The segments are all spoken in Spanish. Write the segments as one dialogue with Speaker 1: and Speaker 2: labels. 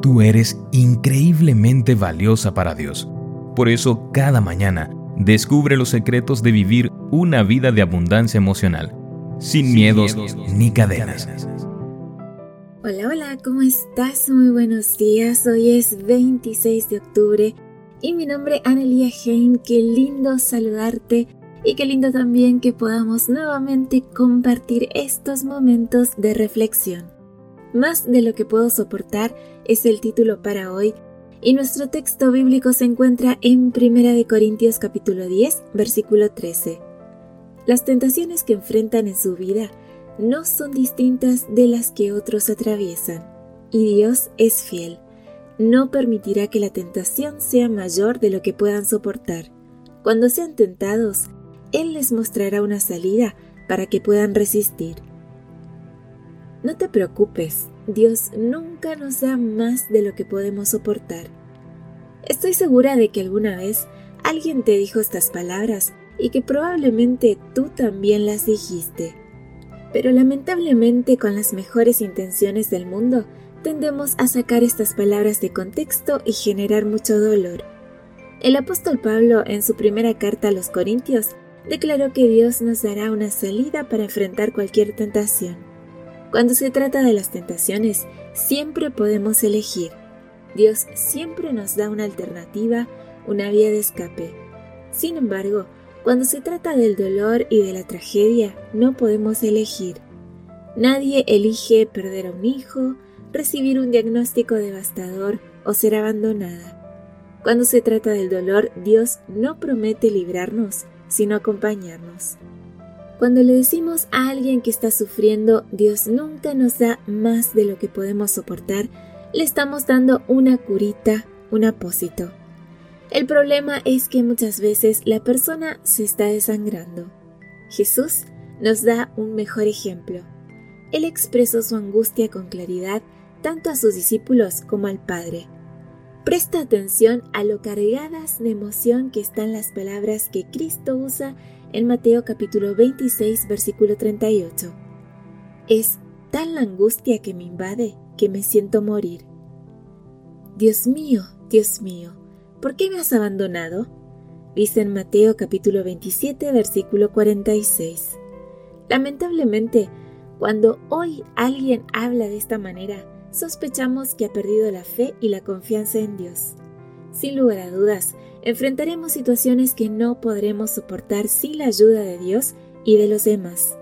Speaker 1: Tú eres increíblemente valiosa para Dios. Por eso, cada mañana, descubre los secretos de vivir una vida de abundancia emocional, sin, miedos, ni cadenas.
Speaker 2: Hola, hola, ¿cómo estás? Muy buenos días. Hoy es 26 de octubre y mi nombre es Anelia Hein. Qué lindo saludarte y qué lindo también que podamos nuevamente compartir estos momentos de reflexión. Más de lo que puedo soportar es el título para hoy y nuestro texto bíblico se encuentra en 1 Corintios capítulo 10, versículo 13. Las tentaciones que enfrentan en su vida no son distintas de las que otros atraviesan, y Dios es fiel. No permitirá que la tentación sea mayor de lo que puedan soportar. Cuando sean tentados, Él les mostrará una salida para que puedan resistir. No te preocupes, Dios nunca nos da más de lo que podemos soportar. Estoy segura de que alguna vez alguien te dijo estas palabras y que probablemente tú también las dijiste. Pero lamentablemente con las mejores intenciones del mundo tendemos a sacar estas palabras de contexto y generar mucho dolor. El apóstol Pablo en su primera carta a los Corintios declaró que Dios nos dará una salida para enfrentar cualquier tentación. Cuando se trata de las tentaciones, siempre podemos elegir. Dios siempre nos da una alternativa, una vía de escape. Sin embargo, cuando se trata del dolor y de la tragedia, no podemos elegir. Nadie elige perder a un hijo, recibir un diagnóstico devastador o ser abandonada. Cuando se trata del dolor, Dios no promete librarnos, sino acompañarnos. Cuando le decimos a alguien que está sufriendo, Dios nunca nos da más de lo que podemos soportar, le estamos dando una curita, un apósito. El problema es que muchas veces la persona se está desangrando. Jesús nos da un mejor ejemplo. Él expresó su angustia con claridad tanto a sus discípulos como al Padre. Presta atención a lo cargadas de emoción que están las palabras que Cristo usa en Mateo capítulo 26 versículo 38. Es tal la angustia que me invade que me siento morir. Dios mío, Dios mío, ¿por qué me has abandonado? Dice en Mateo capítulo 27 versículo 46. Lamentablemente, cuando hoy alguien habla de esta manera, sospechamos que ha perdido la fe y la confianza en Dios. Sin lugar a dudas, enfrentaremos situaciones que no podremos soportar sin la ayuda de Dios y de los demás.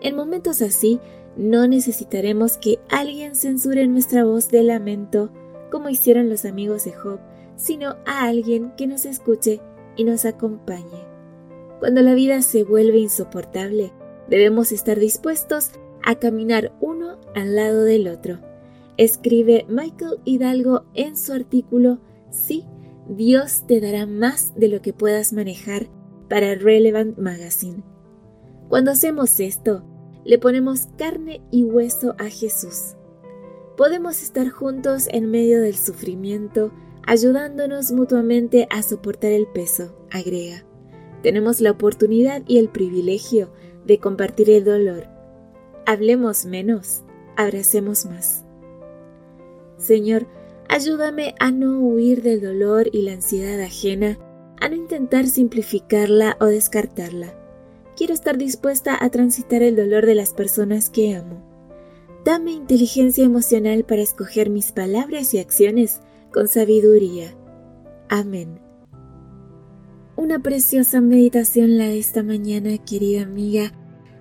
Speaker 2: En momentos así, no necesitaremos que alguien censure nuestra voz de lamento, como hicieron los amigos de Job, sino a alguien que nos escuche y nos acompañe. Cuando la vida se vuelve insoportable, debemos estar dispuestos a caminar uno al lado del otro. Escribe Michael Hidalgo en su artículo Sí Dios te dará más de lo que puedas manejar para Relevant Magazine. Cuando hacemos esto, le ponemos carne y hueso a Jesús. Podemos estar juntos en medio del sufrimiento, ayudándonos mutuamente a soportar el peso, agrega. Tenemos la oportunidad y el privilegio de compartir el dolor. Hablemos menos, abracemos más. Señor, Ayúdame a no huir del dolor y la ansiedad ajena, a no intentar simplificarla o descartarla. Quiero estar dispuesta a transitar el dolor de las personas que amo. Dame inteligencia emocional para escoger mis palabras y acciones con sabiduría. Amén. Una preciosa meditación la de esta mañana, querida amiga.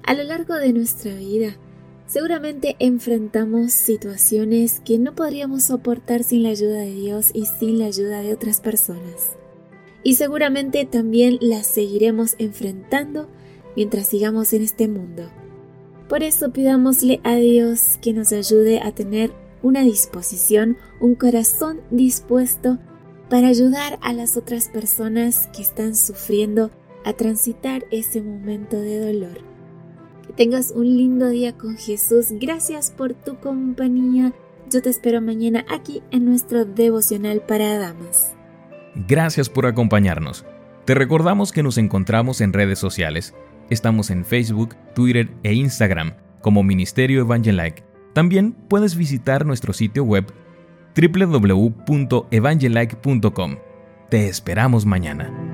Speaker 2: A lo largo de nuestra vida, Seguramente enfrentamos situaciones que no podríamos soportar sin la ayuda de Dios y sin la ayuda de otras personas. Y seguramente también las seguiremos enfrentando mientras sigamos en este mundo. Por eso pidámosle a Dios que nos ayude a tener una disposición, un corazón dispuesto para ayudar a las otras personas que están sufriendo a transitar ese momento de dolor tengas un lindo día con Jesús. Gracias por tu compañía. Yo te espero mañana aquí en nuestro devocional para damas.
Speaker 1: Gracias por acompañarnos. Te recordamos que nos encontramos en redes sociales. Estamos en Facebook, Twitter e Instagram como Ministerio Evangelike. También puedes visitar nuestro sitio web www.evangelike.com. Te esperamos mañana.